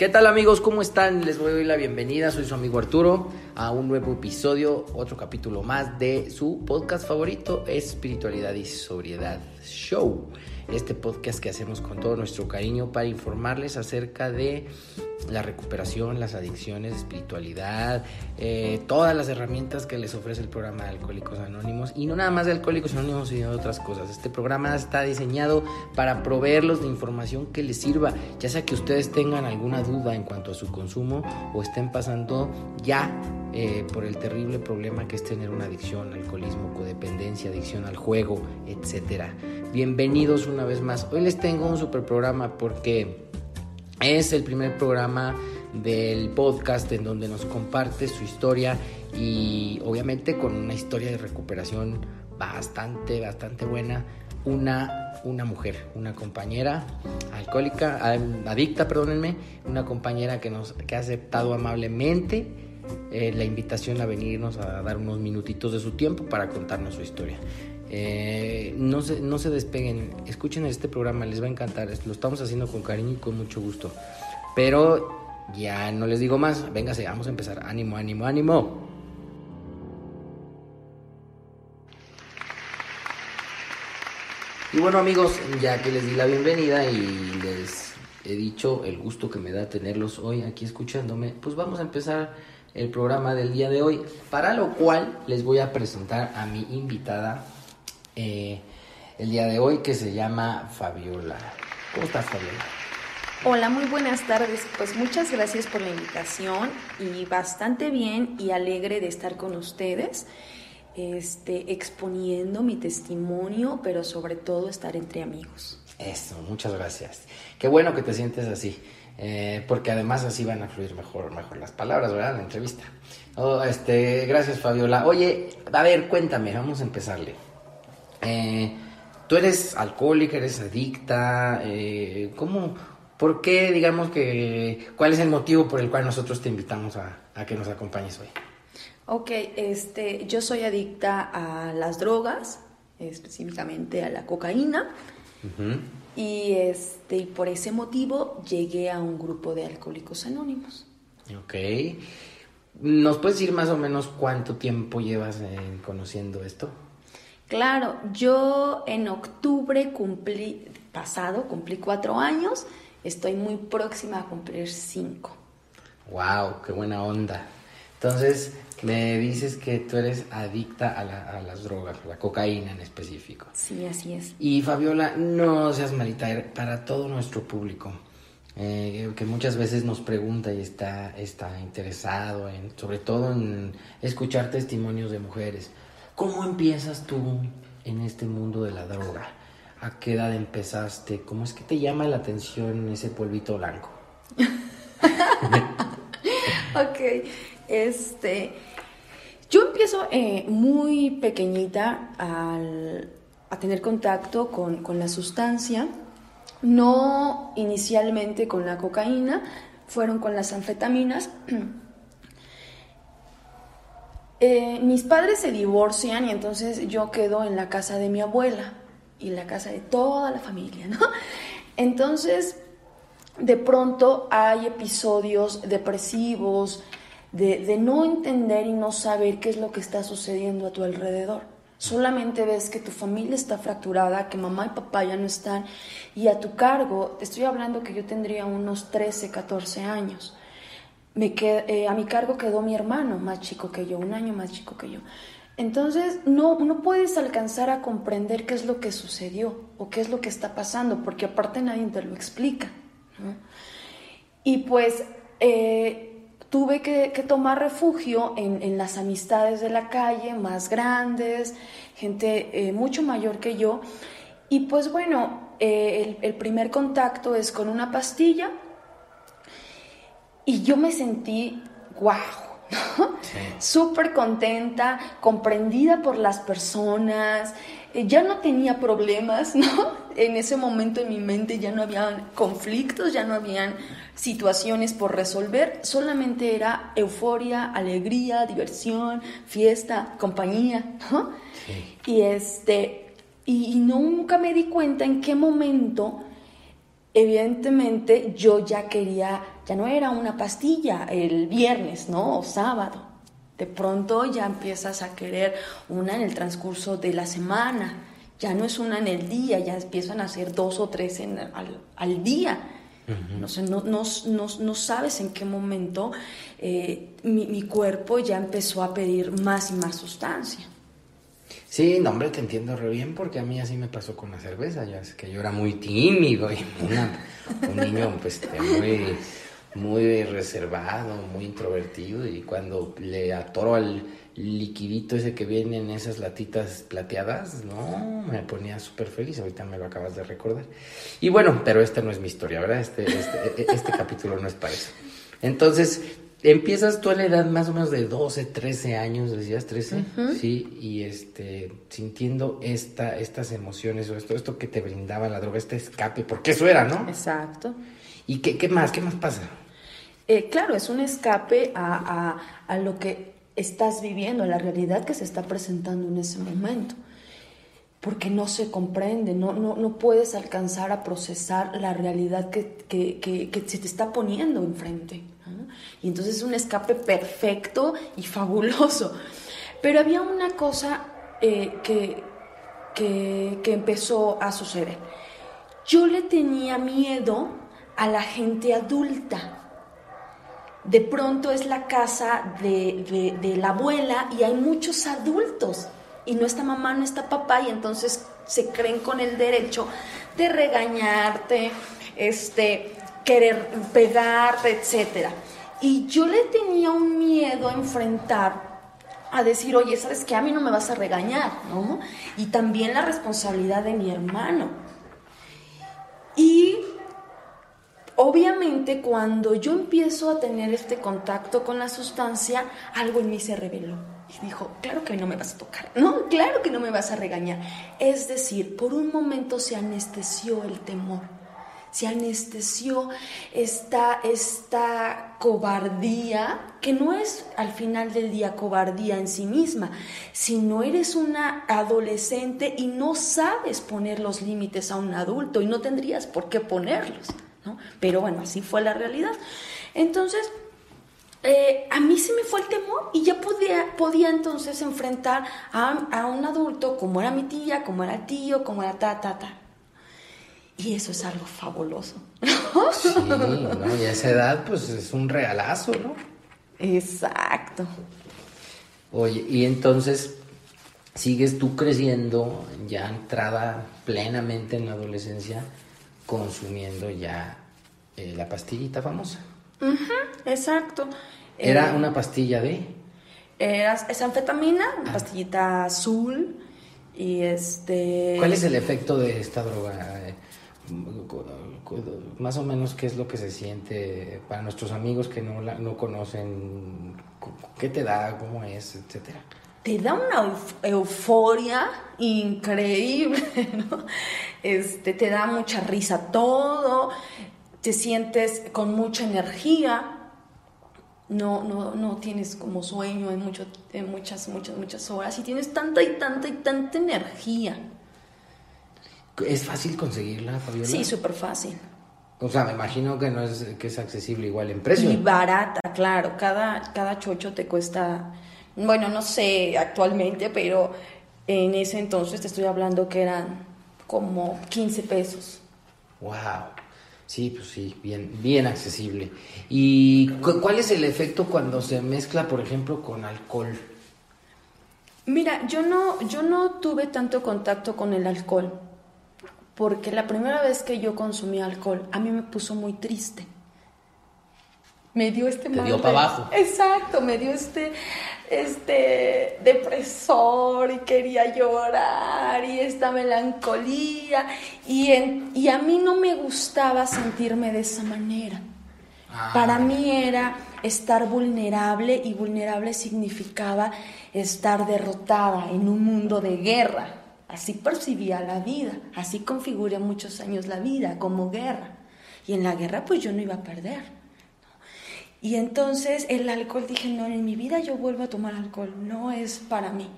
¿Qué tal amigos? ¿Cómo están? Les doy la bienvenida, soy su amigo Arturo, a un nuevo episodio, otro capítulo más de su podcast favorito, Espiritualidad y Sobriedad Show este podcast que hacemos con todo nuestro cariño para informarles acerca de la recuperación, las adicciones, espiritualidad, eh, todas las herramientas que les ofrece el programa de Alcohólicos Anónimos y no nada más de Alcohólicos Anónimos, sino de otras cosas. Este programa está diseñado para proveerlos de información que les sirva, ya sea que ustedes tengan alguna duda en cuanto a su consumo o estén pasando ya eh, por el terrible problema que es tener una adicción, alcoholismo, codependencia, adicción al juego, etcétera. Bienvenidos una vez más. Hoy les tengo un super programa porque es el primer programa del podcast en donde nos comparte su historia y obviamente con una historia de recuperación bastante, bastante buena. Una, una mujer, una compañera alcohólica, adicta, perdónenme, una compañera que nos que ha aceptado amablemente eh, la invitación a venirnos a dar unos minutitos de su tiempo para contarnos su historia. Eh, no, se, no se despeguen, escuchen este programa, les va a encantar. Lo estamos haciendo con cariño y con mucho gusto. Pero ya no les digo más, véngase, vamos a empezar. Ánimo, ánimo, ánimo. Y bueno amigos, ya que les di la bienvenida y les he dicho el gusto que me da tenerlos hoy aquí escuchándome, pues vamos a empezar el programa del día de hoy, para lo cual les voy a presentar a mi invitada eh, el día de hoy que se llama Fabiola. ¿Cómo estás, Fabiola? Hola, muy buenas tardes. Pues muchas gracias por la invitación y bastante bien y alegre de estar con ustedes, este, exponiendo mi testimonio, pero sobre todo estar entre amigos. Eso, muchas gracias. Qué bueno que te sientes así. Eh, porque además así van a fluir mejor, mejor las palabras, ¿verdad? La entrevista. Oh, este, gracias, Fabiola. Oye, a ver, cuéntame, vamos a empezarle. Eh, tú eres alcohólica, eres adicta, eh, ¿cómo, por qué, digamos que, cuál es el motivo por el cual nosotros te invitamos a, que nos acompañes hoy? Ok, este, yo soy adicta a las drogas, específicamente a la cocaína, y este, y por ese motivo llegué a un grupo de alcohólicos anónimos. Ok. ¿Nos puedes decir más o menos cuánto tiempo llevas conociendo esto? Claro, yo en octubre cumplí, pasado, cumplí cuatro años, estoy muy próxima a cumplir cinco. ¡Wow! ¡Qué buena onda! Entonces, me dices que tú eres adicta a, las drogas, la cocaína en específico. Sí, así es. Y Fabiola, no seas malita, para todo nuestro público, eh, que muchas veces nos pregunta y está, está interesado en, sobre todo en escuchar testimonios de mujeres. ¿Cómo empiezas tú en este mundo de la droga? ¿A qué edad empezaste? ¿Cómo es que te llama la atención ese polvito blanco? ok, este, yo empiezo eh, muy pequeñita a tener contacto con, con la sustancia, no inicialmente con la cocaína, fueron con las anfetaminas. Eh, mis padres se divorcian y entonces yo quedo en la casa de mi abuela y la casa de toda la familia, ¿no? Entonces, de pronto hay episodios depresivos, de, no entender y no saber qué es lo que está sucediendo a tu alrededor. Solamente ves que tu familia está fracturada, que mamá y papá ya no están y a tu cargo, te estoy hablando que yo tendría unos 13, 14 años me eh, a mi cargo quedó mi hermano más chico que yo, un año más chico que yo. Entonces no, no puedes alcanzar a comprender qué es lo que sucedió o qué es lo que está pasando, porque aparte nadie te lo explica. Y pues eh, tuve que, tomar refugio en, las amistades de la calle, más grandes, gente eh, mucho mayor que yo. Y pues bueno, el primer contacto es con una pastilla y yo me sentí, wow, súper contenta, comprendida por las personas, eh, ya no tenía problemas, ¿no? En ese momento en mi mente ya no había conflictos, ya no habían situaciones por resolver, solamente era euforia, alegría, diversión, fiesta, compañía, ¿no? Y este y nunca me di cuenta en qué momento evidentemente yo ya quería, ya no era una pastilla el viernes, ¿no? O sábado. De pronto ya empiezas a querer una en el transcurso de la semana. Ya no es una en el día, ya empiezan a ser dos o tres en, al, día. no, sé, no, no, no, sabes en qué momento eh, mi, mi cuerpo ya empezó a pedir más y más sustancia. Sí, no, hombre, te entiendo re bien porque a mí así me pasó con la cerveza. Ya es que yo era muy tímido y un niño pues, muy, muy reservado, muy introvertido. Y cuando le atoro al liquidito ese que viene en esas latitas plateadas, no, me ponía súper feliz. Ahorita me lo acabas de recordar. Y bueno, pero esta no es mi historia, ¿verdad? Este, este, e, este capítulo no es para eso. Entonces, Empiezas tú a la edad más o menos de 12, 13 años, decías 13, sí, y este, sintiendo esta, estas emociones o esto, esto que te brindaba la droga, este escape, porque eso era, ¿no? Exacto. ¿Y qué, qué más? ¿Qué más pasa? Eh, claro, es un escape a, a, a lo que estás viviendo, a la realidad que se está presentando en ese momento porque no se comprende, no, no, no, puedes alcanzar a procesar la realidad que, que, que se te está poniendo enfrente. Y entonces es un escape perfecto y fabuloso. Pero había una cosa eh, que, que, que empezó a suceder. Yo le tenía miedo a la gente adulta de pronto es la casa de, de, la abuela y hay muchos adultos y no está mamá, no está papá y entonces se creen con el derecho de regañarte, este, querer pegarte, etcétera. Y yo le tenía un miedo a enfrentar, a decir, oye, ¿sabes qué? A mí no me vas a regañar, ¿no? Y también la responsabilidad de mi hermano. Y obviamente cuando yo empiezo a tener este contacto con la sustancia, algo en mí se reveló. Y dijo, claro que no me vas a tocar, no, claro que no me vas a regañar. Es decir, por un momento se anestesió el temor se anestesió esta, esta cobardía, que no es al final del día cobardía en sí misma, sino eres una adolescente y no sabes poner los límites a un adulto y no tendrías por qué ponerlos, ¿no? Pero bueno, así fue la realidad. Entonces, eh, a mí se me fue el temor y ya podía, podía entonces enfrentar a, a, un adulto como era mi tía, como era tío, como era ta, ta, ta. Y eso es algo fabuloso. Sí, ¿no? y a esa edad pues es un regalazo, ¿no? Exacto. Oye, y entonces sigues tú creciendo, ya entrada plenamente en la adolescencia, consumiendo ya eh, la pastillita famosa. exacto. ¿Era eh, una pastilla de? Era, es anfetamina, una ah. pastillita azul. Y este. ¿Cuál es el efecto de esta droga? más o menos qué es lo que se siente para nuestros amigos que no, la, no conocen, qué te da, cómo es, etcétera. Te da una euforia increíble, ¿no? Este, te da mucha risa todo, te sientes con mucha energía, no, no, no tienes como sueño en, mucho, en muchas, muchas, muchas horas y tienes tanta y tanta y tanta energía. ¿Es fácil conseguirla, Fabiola? Sí, súper fácil. O sea, me imagino que no es que es accesible igual en precio. Y barata, claro. Cada, cada chocho te cuesta, bueno, no sé actualmente, pero en ese entonces te estoy hablando que eran como 15 pesos. Wow. Sí, pues sí, bien, bien accesible. ¿Y cuál es el efecto cuando se mezcla, por ejemplo, con alcohol? Mira, yo no, yo no tuve tanto contacto con el alcohol porque la primera vez que yo consumí alcohol a mí me puso muy triste. Me dio este Te dio para abajo. Exacto, me dio este este depresor y quería llorar y esta melancolía y, y a mí no me gustaba sentirme de esa manera. Ah. Para mí era estar vulnerable y vulnerable significaba estar derrotada en un mundo de guerra. Así percibía la vida, así configuré muchos años la vida como guerra. Y en la guerra pues yo no iba a perder. Y entonces el alcohol dije, no, en mi vida yo vuelvo a tomar alcohol, no es para mí.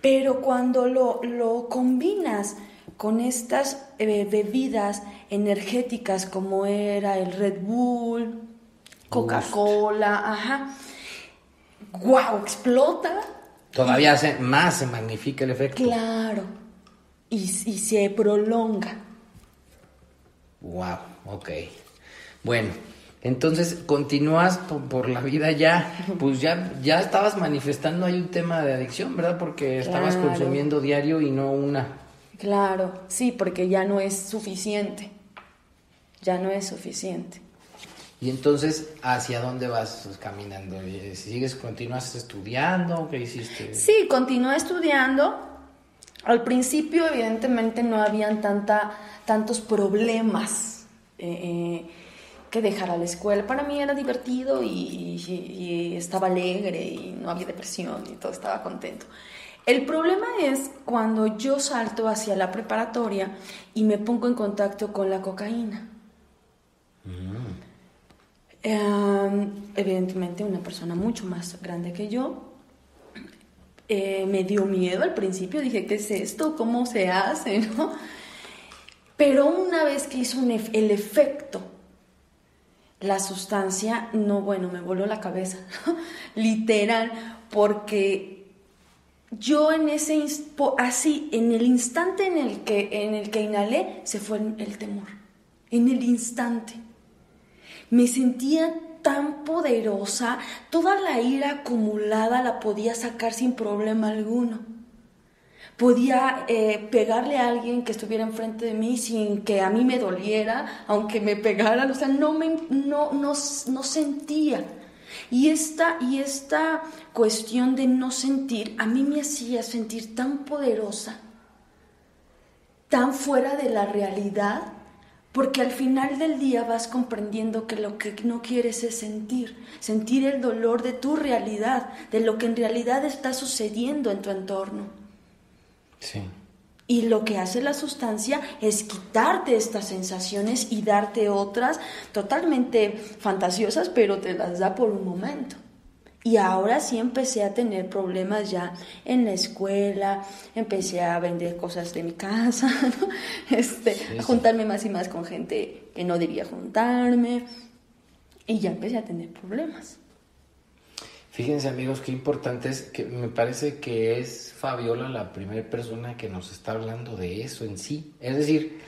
Pero cuando lo, lo combinas con estas eh, bebidas energéticas como era el Red Bull, Coca-Cola, ajá, wow, explota Todavía más se magnifica el efecto. Claro. Y, y se prolonga. Wow, ok. Bueno, entonces continúas por, la vida ya, pues ya, ya estabas manifestando ahí un tema de adicción, ¿verdad? Porque estabas consumiendo diario y no una. Claro, sí, porque ya no es suficiente. Ya no es suficiente. Y entonces, ¿hacia dónde vas caminando? ¿Sigues, continúas estudiando? ¿Qué hiciste? Sí, continué estudiando. Al principio, evidentemente, no habían tanta, tantos problemas eh, eh, que dejar a la escuela. Para mí era divertido y, estaba alegre y no había depresión y todo estaba contento. El problema es cuando yo salto hacia la preparatoria y me pongo en contacto con la cocaína. Mm. Em, evidentemente una persona mucho más grande que yo. Eh, me dio miedo al principio, dije, ¿qué es esto? ¿Cómo se hace? ¿no? Pero una vez que hizo el efecto, la sustancia, no, bueno, me voló la cabeza, literal, porque yo en ese, así, en el instante en el que, en el que inhalé, se fue el temor, en el instante me sentía tan poderosa, toda la ira acumulada la podía sacar sin problema alguno. Podía eh, pegarle a alguien que estuviera enfrente de mí sin que a mí me doliera, aunque me pegaran, o sea, no, me, no, no, no sentía. Y esta, y esta cuestión de no sentir a mí me hacía sentir tan poderosa, tan fuera de la realidad, porque al final del día vas comprendiendo que lo que no quieres es sentir, sentir el dolor de tu realidad, de lo que en realidad está sucediendo en tu entorno. Sí. Y lo que hace la sustancia es quitarte estas sensaciones y darte otras totalmente fantasiosas, pero te las da por un momento. Y ahora sí empecé a tener problemas ya en la escuela, empecé a vender cosas de mi casa, este, a juntarme más y más con gente que no debía juntarme. Y ya empecé a tener problemas. Fíjense amigos, qué importante es que me parece que es Fabiola la primera persona que nos está hablando de eso en sí. Es decir,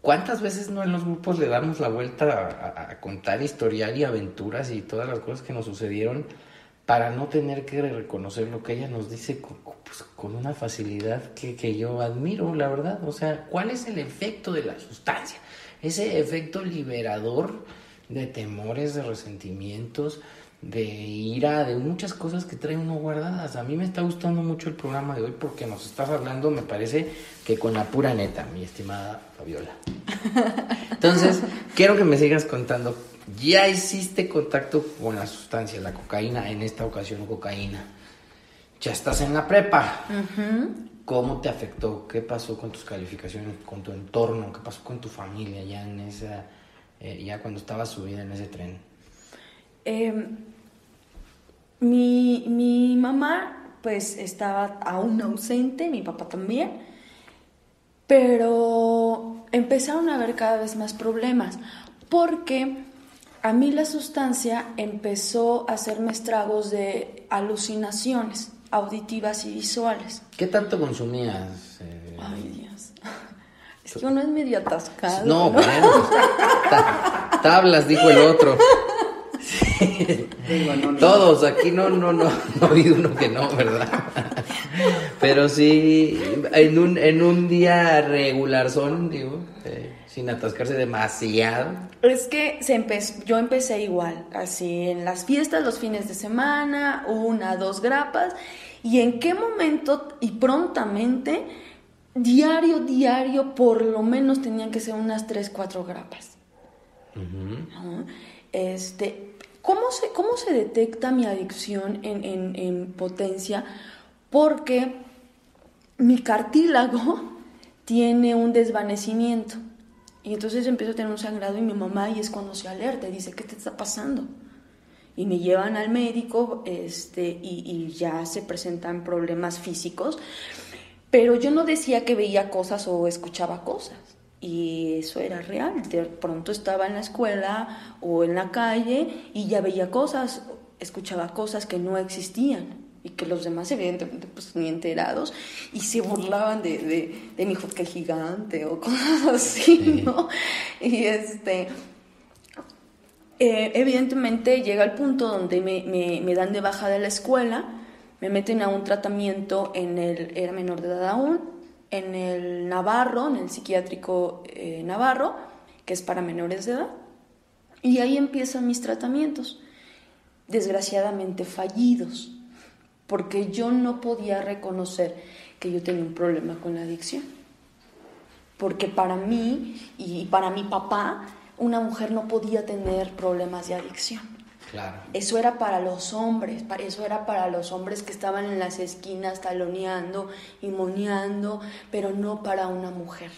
¿cuántas veces no en los grupos le damos la vuelta a, contar historial y aventuras y todas las cosas que nos sucedieron? para no tener que reconocer lo que ella nos dice con, pues, una facilidad que, yo admiro, la verdad. O sea, ¿cuál es el efecto de la sustancia? Ese efecto liberador de temores, de resentimientos, de ira, de muchas cosas que trae uno guardadas. A mí me está gustando mucho el programa de hoy porque nos estás hablando, me parece que con la pura neta, mi estimada Fabiola. Entonces, quiero que me sigas contando ya hiciste contacto con la sustancia, la cocaína, en esta ocasión cocaína. Ya estás en la prepa. ¿Cómo te afectó? ¿Qué pasó con tus calificaciones, con tu entorno? ¿Qué pasó con tu familia ya en esa, eh, ya cuando estabas subida en ese tren? Em, mi, mi mamá pues estaba aún ausente, mi papá también, pero empezaron a haber cada vez más problemas porque a mí la sustancia empezó a hacerme estragos de alucinaciones auditivas y visuales. ¿Qué tanto consumías? Eh? Ay, Dios. Es que uno es medio atascado. No, bueno. tablas, dijo el otro. Todos, aquí no, no, no, no ha habido uno que no, ¿verdad? Pero sí, en un, en un día regular son, digo. Eh sin atascarse demasiado. Es que se empezó, yo empecé igual, así en las fiestas, los fines de semana, una, dos grapas, y en qué momento y prontamente, diario, diario, por lo menos tenían que ser unas tres, cuatro grapas. Este, ¿cómo, se, ¿Cómo se detecta mi adicción en, en potencia? Porque mi cartílago tiene un desvanecimiento. Y entonces empiezo a tener un sangrado y mi mamá y es cuando se alerta y dice, ¿qué te está pasando? Y me llevan al médico este, y, y ya se presentan problemas físicos, pero yo no decía que veía cosas o escuchaba cosas. Y eso era real. De pronto estaba en la escuela o en la calle y ya veía cosas, escuchaba cosas que no existían y que los demás evidentemente pues ni enterados y se burlaban de, de, de mi hijo que gigante o cosas así, ¿no? Y este, eh, evidentemente llega el punto donde me, me, me, dan de baja de la escuela, me meten a un tratamiento en el, era menor de edad aún, en el Navarro, en el psiquiátrico eh, Navarro, que es para menores de edad, y ahí empiezan mis tratamientos, desgraciadamente fallidos porque yo no podía reconocer que yo tenía un problema con la adicción. Porque para mí y para mi papá, una mujer no podía tener problemas de adicción. Claro. Eso era para los hombres, eso era para los hombres que estaban en las esquinas taloneando y moneando, pero no para una mujer.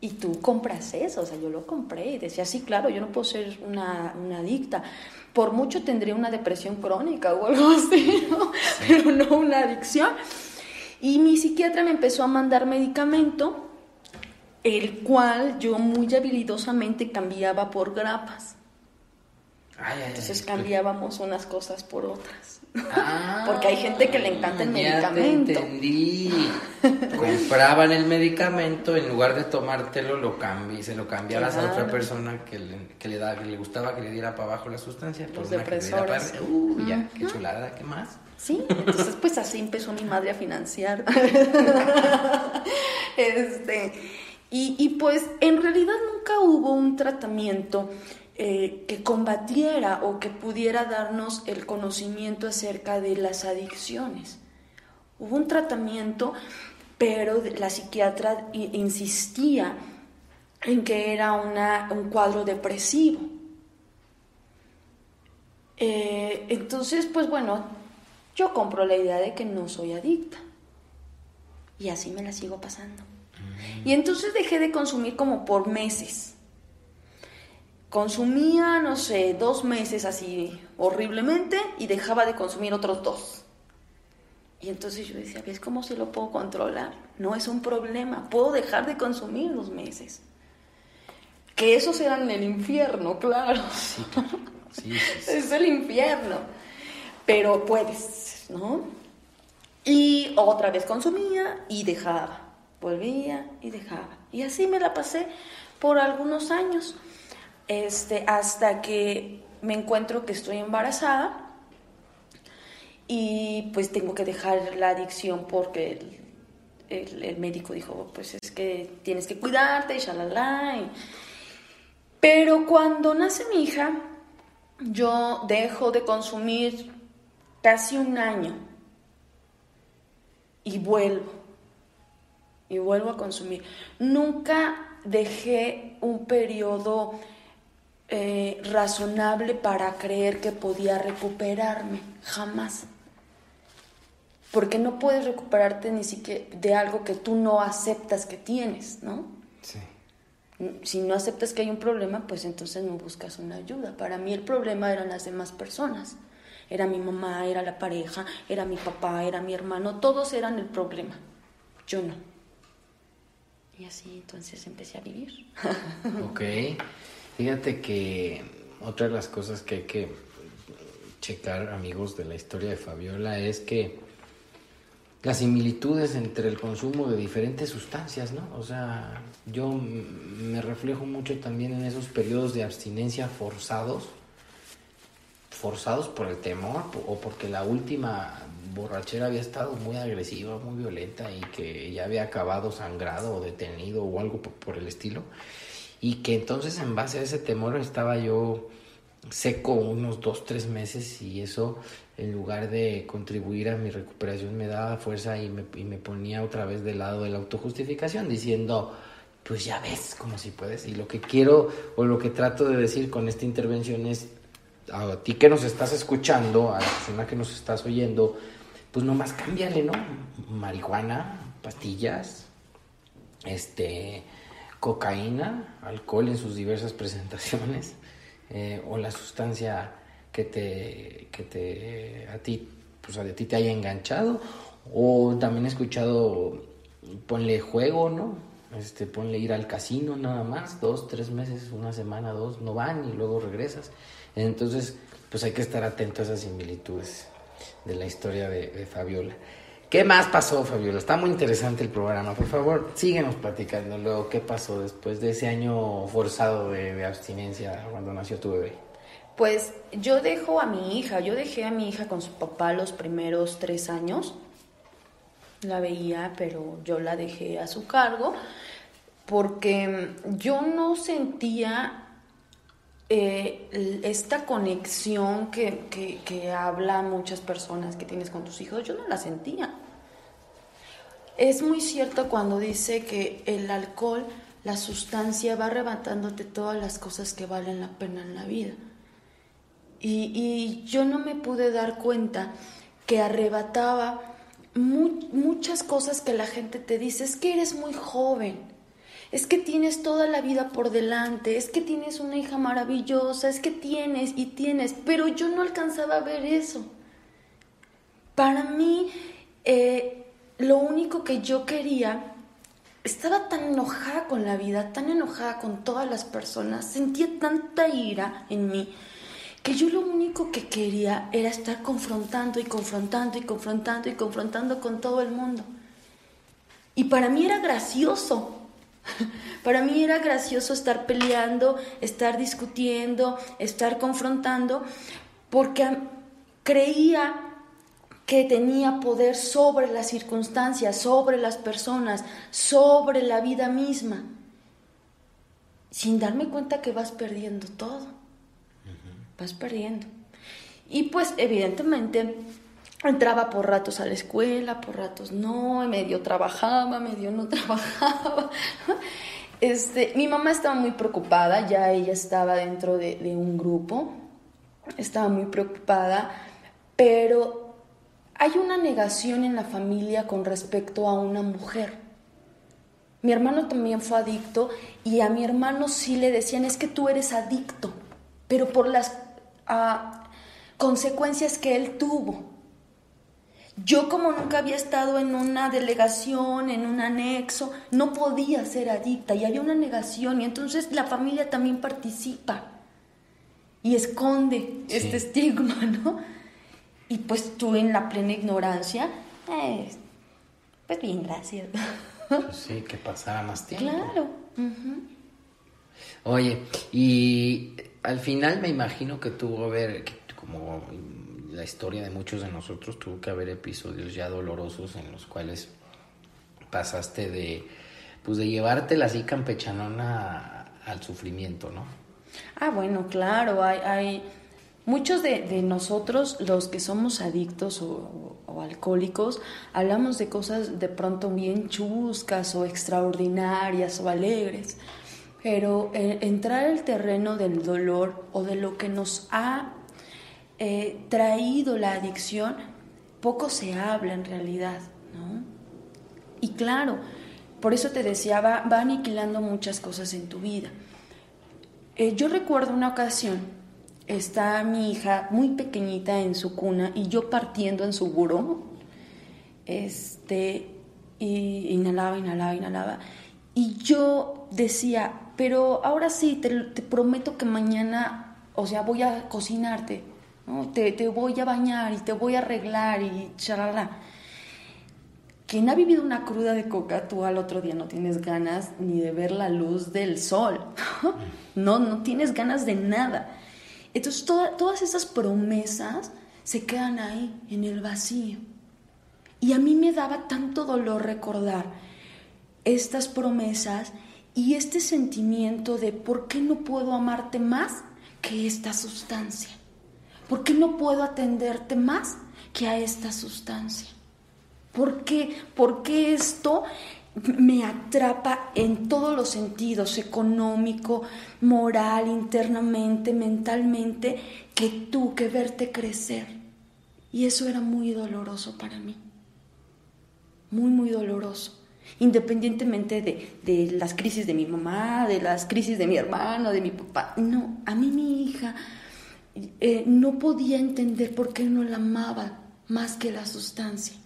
Y tú compras eso, o sea, yo lo compré y decía, sí, claro, yo no puedo ser una, una adicta, por mucho tendría una depresión crónica o algo así, ¿no? pero no una adicción. Y mi psiquiatra me empezó a mandar medicamento, el cual yo muy habilidosamente cambiaba por grapas. Ay, Entonces cambiábamos unas cosas por otras. Ah, Porque hay gente que le encanta el ya te medicamento. entendí. Compraban el medicamento, en lugar de tomártelo, lo cambi, se lo cambiabas a otra persona que le, que le, da, que le gustaba que le diera para abajo la sustancia. por Los que depresores. arriba. Uh, ya, qué chulada, ¿qué más? Sí, entonces pues así empezó mi madre a financiar. este, y, y, pues en realidad nunca hubo un tratamiento eh, que combatiera o que pudiera darnos el conocimiento acerca de las adicciones. Hubo un tratamiento, pero la psiquiatra insistía en que era una, un cuadro depresivo. Eh, entonces, pues bueno, yo compro la idea de que no soy adicta. Y así me la sigo pasando. Y entonces dejé de consumir como por meses. Consumía, no sé, dos meses así horriblemente y dejaba de consumir otros dos. Y entonces yo decía, ¿ves cómo se lo puedo controlar? No es un problema, puedo dejar de consumir dos meses. Que esos eran el infierno, claro. Sí, claro. Sí, sí, sí. Es el infierno. Pero puedes, ¿no? Y otra vez consumía y dejaba. Volvía y dejaba. Y así me la pasé por algunos años. Este, hasta que me encuentro que estoy embarazada y pues tengo que dejar la adicción porque el, médico dijo, pues es que tienes que cuidarte y shalala. y- Pero cuando nace mi hija, yo dejo de consumir casi un año y vuelvo. Y vuelvo a consumir. Nunca dejé un periodo eh, razonable para creer que podía recuperarme. Jamás. Porque no puedes recuperarte ni siquiera de algo que tú no aceptas que tienes, ¿no? Sí. Si no aceptas que hay un problema, pues entonces no buscas una ayuda. Para mí el problema eran las demás personas. Era mi mamá, era la pareja, era mi papá, era mi hermano, todos eran el problema. Yo no. Y así entonces empecé a vivir. Ok. Fíjate que otra de las cosas que hay que checar, amigos, de la historia de Fabiola es que las similitudes entre el consumo de diferentes sustancias, ¿no? O sea, yo me reflejo mucho también en esos periodos de abstinencia forzados, forzados por el temor o porque la última borrachera había estado muy agresiva, muy violenta y que ya había acabado sangrado o detenido o algo po- por el estilo. Y que entonces en base a ese temor estaba yo seco unos dos, tres meses y eso en lugar de contribuir a mi recuperación me daba fuerza y me, ponía otra vez del lado de la autojustificación diciendo, pues ya ves como si puedes. Y lo que quiero o lo que trato de decir con esta intervención es a ti que nos estás escuchando, a la persona que nos estás oyendo, pues nomás cámbiale, ¿no? Marihuana, pastillas, este, cocaína, alcohol en sus diversas presentaciones, eh, o la sustancia que te, que te, a ti, pues a ti te haya enganchado, o también he escuchado, ponle juego, ¿no? Este, ponle ir al casino nada más, dos, tres meses, una semana, dos, no van y luego regresas. Entonces, pues hay que estar atento a esas similitudes de la historia de, Fabiola. ¿Qué más pasó, Fabiola? Está muy interesante el programa. Por favor, síguenos platicando luego qué pasó después de ese año forzado de, abstinencia cuando nació tu bebé. Pues yo dejo a mi hija, yo dejé a mi hija con su papá los primeros tres años. La veía, pero yo la dejé a su cargo porque yo no sentía eh, esta conexión que, que, que hablan muchas personas que tienes con tus hijos, yo no la sentía. Es muy cierto cuando dice que el alcohol, la sustancia, va arrebatándote todas las cosas que valen la pena en la vida. Y, y yo no me pude dar cuenta que arrebataba muchas cosas que la gente te dice, es que eres muy joven es que tienes toda la vida por delante, es que tienes una hija maravillosa, es que tienes y tienes, pero yo no alcanzaba a ver eso. Para mí, eh, lo único que yo quería, estaba tan enojada con la vida, tan enojada con todas las personas, sentía tanta ira en mí, que yo lo único que quería era estar confrontando y confrontando y confrontando y confrontando con todo el mundo. Y para mí era gracioso, Para mí era gracioso estar peleando, estar discutiendo, estar confrontando, porque creía que tenía poder sobre las circunstancias, sobre las personas, sobre la vida misma, sin darme cuenta que vas perdiendo todo, vas perdiendo. Y pues evidentemente entraba por ratos a la escuela, por ratos no, medio trabajaba, medio no trabajaba. Este, mi mamá estaba muy preocupada, ya ella estaba dentro de, de un grupo, estaba muy preocupada, pero hay una negación en la familia con respecto a una mujer. Mi hermano también fue adicto y a mi hermano sí le decían, es que tú eres adicto, pero por las ah, consecuencias que él tuvo. Yo como nunca había estado en una delegación, en un anexo, no podía ser adicta y había una negación y entonces la familia también participa y esconde este estigma, ¿no? Y pues tú en la plena ignorancia, eh, pues bien, gracias. Sí, que pasara más tiempo. Claro. Oye, y al final me imagino que tuvo a ver, como la historia de muchos de nosotros tuvo que haber episodios ya dolorosos en los cuales pasaste de pues de llevártela así campechanona al sufrimiento, ¿no? Ah, bueno, claro, hay, hay muchos de, nosotros, los que somos adictos o, alcohólicos, hablamos de cosas de pronto bien chuscas o extraordinarias o alegres, pero eh, entrar al terreno del dolor o de lo que nos ha eh, traído la adicción, poco se habla en realidad, ¿no? Y claro, por eso te decía, va, aniquilando muchas cosas en tu vida. Eh, yo recuerdo una ocasión, está mi hija muy pequeñita en su cuna y yo partiendo en su buró, este, y inhalaba, inhalaba, inhalaba. Y yo decía, pero ahora sí, te, te prometo que mañana, o sea, voy a cocinarte te, voy a bañar y te voy a arreglar y charala. Quien ha vivido una cruda de coca, tú al otro día no tienes ganas ni de ver la luz del sol. no, no tienes ganas de nada. Entonces todas esas promesas se quedan ahí, en el vacío. Y a mí me daba tanto dolor recordar estas promesas y este sentimiento de por qué no puedo amarte más que esta sustancia. ¿Por qué no puedo atenderte más que a esta sustancia? ¿Por qué? ¿Por qué esto me atrapa en todos los sentidos, económico, moral, internamente, mentalmente, que tú, que verte crecer? Y eso era muy doloroso para mí. Muy, muy doloroso. Independientemente de, las crisis de mi mamá, de las crisis de mi hermano, de mi papá. No, a mí mi hija eh, no podía entender por qué no la amaba más que la sustancia.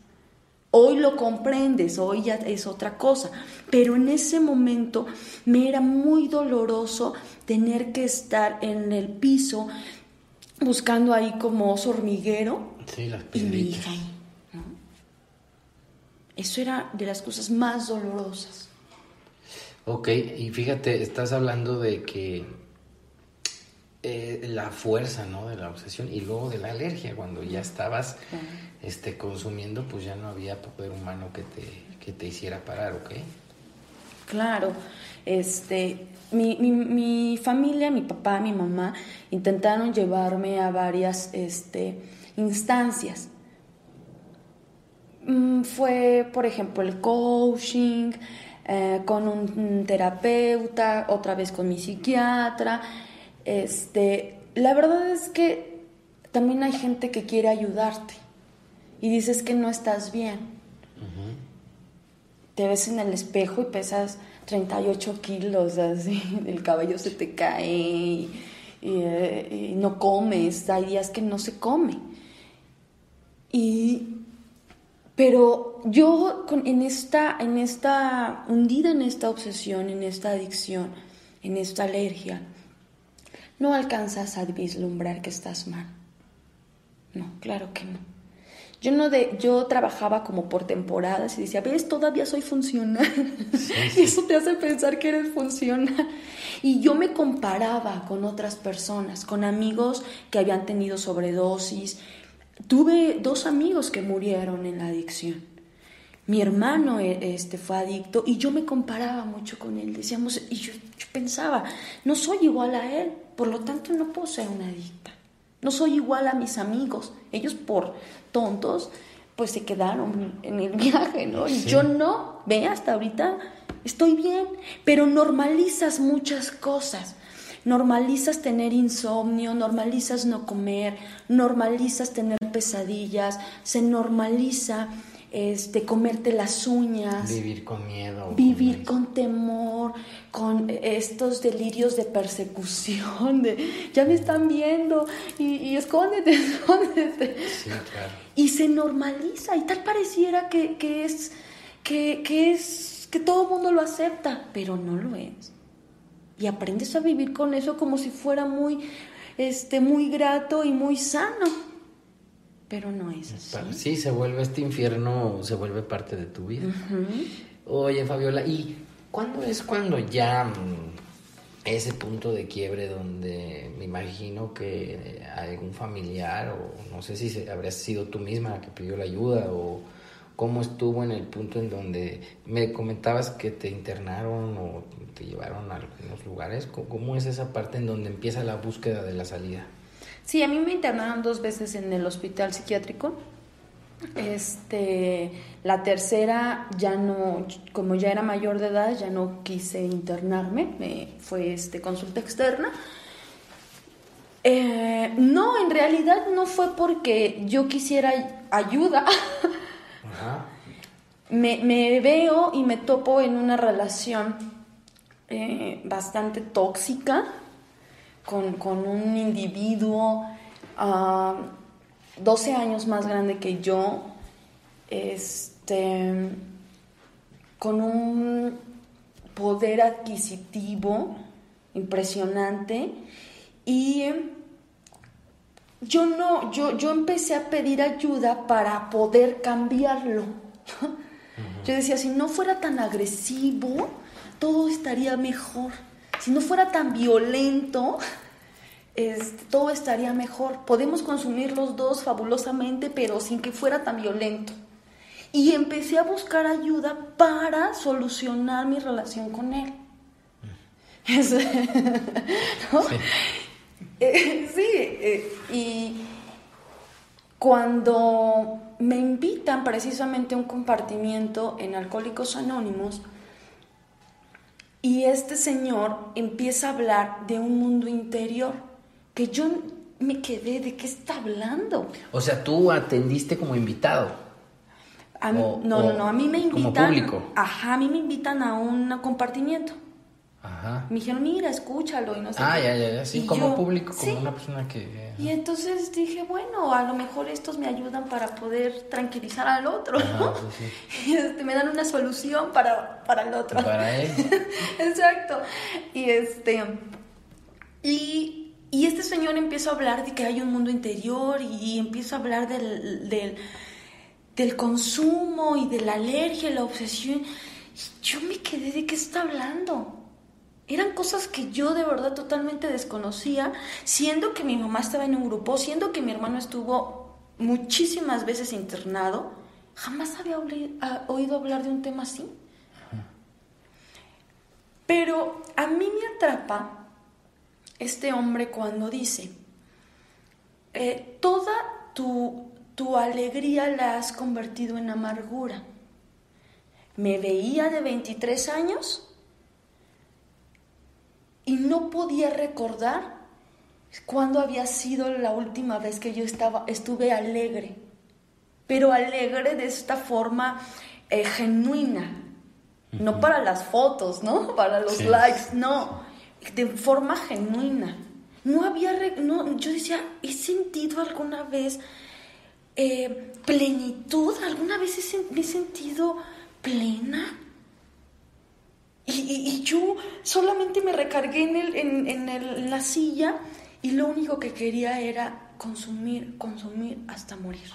Hoy lo comprendes, hoy ya es otra cosa, pero en ese momento me era muy doloroso tener que estar en el piso buscando ahí como oso hormiguero. Sí, las y mi hija Eso era de las cosas más dolorosas. Ok, y fíjate, estás hablando de que eh, la fuerza, ¿no? De la obsesión y luego de la alergia, cuando ya estabas este, consumiendo, pues ya no había poder humano que te, que te hiciera parar, ¿ok? Claro, este, mi, mi, mi, familia, mi papá, mi mamá, intentaron llevarme a varias este, instancias. Mm, fue, por ejemplo, el coaching, eh, con un terapeuta, otra vez con mi psiquiatra este, la verdad es que también hay gente que quiere ayudarte y dices que no estás bien. Te ves en el espejo y pesas 38 kilos, así, el cabello se te cae y, no comes, hay días que no se come. Y, pero yo en esta, en esta, hundida en esta obsesión, en esta adicción, en esta alergia, no alcanzas a vislumbrar que estás mal. No, claro que no. Yo no de, yo trabajaba como por temporadas y decía, ves, todavía soy funcional. y eso te hace pensar que eres funcional. Y yo me comparaba con otras personas, con amigos que habían tenido sobredosis. Tuve dos amigos que murieron en la adicción. Mi hermano e, este, fue adicto y yo me comparaba mucho con él. Decíamos, y yo pensaba, no soy igual a él por lo tanto, no puedo ser una adicta. No soy igual a mis amigos. Ellos por tontos, pues se quedaron en el viaje, ¿no? Y yo no. Ve, hasta ahorita estoy bien. Pero normalizas muchas cosas. Normalizas tener insomnio, normalizas no comer, normalizas tener pesadillas, se normaliza este, comerte las uñas. Vivir con miedo. Vivir con, temor, con estos delirios de persecución, de ya me están viendo y, escóndete, escóndete. Sí, claro. Y se normaliza y tal pareciera que, es, que, que, es, que todo el mundo lo acepta, pero no lo es. Y aprendes a vivir con eso como si fuera muy, este, muy grato y muy sano pero no es así. Sí, se vuelve este infierno, se vuelve parte de tu vida. Oye, Fabiola, ¿y cuándo es cuando ya mm, ese punto de quiebre donde me imagino que algún familiar, o no sé si habrías sido tú misma la que pidió la ayuda, o cómo estuvo en el punto en donde me comentabas que te internaron o te llevaron a algunos lugares? ¿Cómo es esa parte en donde empieza la búsqueda de la salida? Sí, a mí me internaron dos veces en el hospital psiquiátrico. Este, la tercera ya no, como ya era mayor de edad, ya no quise internarme, me fue este consulta externa. Eh, no, en realidad no fue porque yo quisiera ayuda. Me, veo y me topo en una relación eh, bastante tóxica con, un individuo 12 ah, años más grande que yo, este, con un poder adquisitivo impresionante y yo no, yo, yo empecé a pedir ayuda para poder cambiarlo. Yo decía, si no fuera tan agresivo, todo estaría mejor. Si no fuera tan violento, este, todo estaría mejor. Podemos consumir los dos fabulosamente, pero sin que fuera tan violento. Y empecé a buscar ayuda para solucionar mi relación con él. sí, eh, eh, y cuando me invitan precisamente a un compartimiento en Alcohólicos Anónimos, y este señor empieza a hablar de un mundo interior que yo me quedé, ¿de qué está hablando? O sea, tú atendiste como invitado. A mí- O- no, o no, no, a mí me como invitan. público. Ajá, a mí me invitan a un compartimiento. Ajá. Me dijeron, mira, escúchalo y no sé Ah, qué. ya, ya, ya. Sí, Y como yo, público, como sí. una persona que. Y entonces dije, bueno, a lo mejor estos me ayudan para poder tranquilizar al otro, Ajá, ¿no? sí, Y este, me dan una solución para, para el otro. Para él. Exacto. Y este. Y, y este señor empieza a hablar de que hay un mundo interior y, empieza a hablar del, del, del consumo y de la alergia, la obsesión. Y yo me quedé de qué está hablando. Eran cosas que yo de verdad totalmente desconocía, siendo que mi mamá estaba en un grupo, siendo que mi hermano estuvo muchísimas veces internado, jamás había ah, oído hablar de un tema así. Pero a mí me atrapa este hombre cuando dice, eh, toda tu, tu alegría la has convertido en amargura. Me veía de 23 años y no podía recordar cuándo había sido la última vez que yo estaba, estuve alegre, pero alegre de esta forma eh, genuina, no para las fotos, ¿no? Para los Sí. likes, no, de forma genuina. No había, no, yo decía, ¿he sentido alguna vez eh, plenitud? ¿Alguna vez he me he sentido plena? Y, yo solamente me recargué en, el, en, en la silla y lo único que quería era consumir, consumir hasta morir.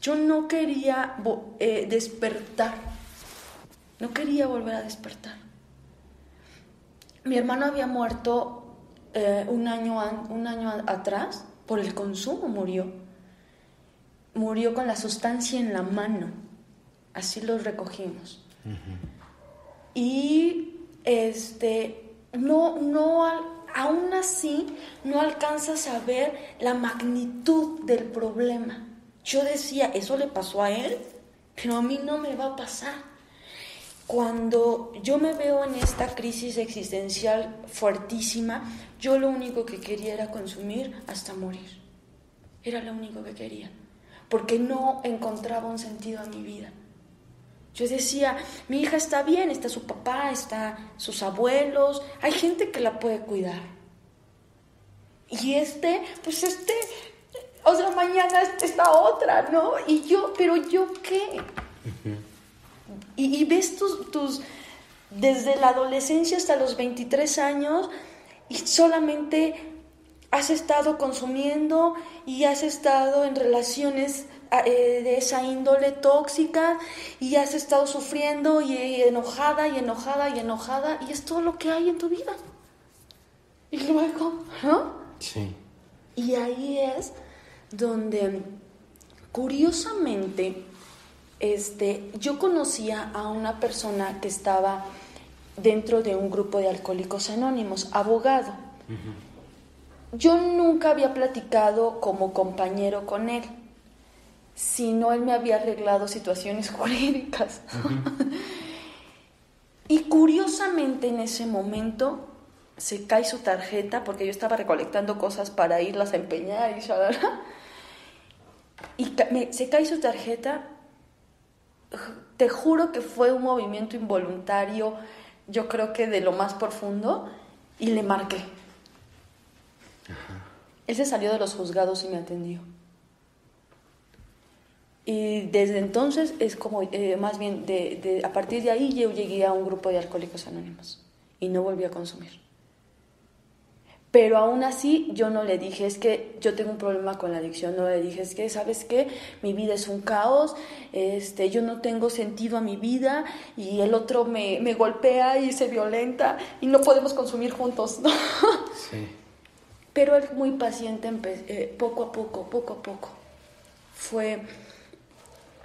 Yo no quería eh, despertar, no quería volver a despertar. Mi hermano había muerto eh, un, año un año atrás por el consumo, murió. Murió con la sustancia en la mano, así lo recogimos. Y este, no, no, aún así no alcanzas a ver la magnitud del problema. Yo decía, eso le pasó a él, pero a mí no me va a pasar. Cuando yo me veo en esta crisis existencial fuertísima, yo lo único que quería era consumir hasta morir. Era lo único que quería, porque no encontraba un sentido a mi vida. Yo decía, mi hija está bien, está su papá, está sus abuelos, hay gente que la puede cuidar. Y este, pues este, o sea, mañana está otra, ¿no? Y yo, pero yo qué? Y, y ves tus, tus, desde la adolescencia hasta los 23 años y solamente has estado consumiendo y has estado en relaciones ah, eh, de esa índole tóxica y has estado sufriendo y, y enojada y enojada y enojada y es todo lo que hay en tu vida. Y luego, ¿no? Sí. Y ahí es donde, curiosamente, este, yo conocía a una persona que estaba dentro de un grupo de alcohólicos anónimos, abogado. Yo nunca había platicado como compañero con él, sino él me había arreglado situaciones jurídicas. y curiosamente en ese momento se cae su tarjeta porque yo estaba recolectando cosas para irlas a empeñar y shalala. Y me- se cae su tarjeta. Te juro que fue un movimiento involuntario, yo creo que de lo más profundo, y le marqué. Él se salió de los juzgados y me atendió. Y desde entonces es como, eh, más bien, de, de- a partir de ahí yo llegué a un grupo de alcohólicos anónimos y no volví a consumir. Pero aún así yo no le dije, es que yo tengo un problema con la adicción, no le dije, es que, ¿sabes qué? Mi vida es un caos, este, yo no tengo sentido a mi vida y el otro me, me golpea y se violenta y no podemos consumir juntos, ¿no? Sí. Pero él muy paciente, eh, poco a poco, poco a poco, fue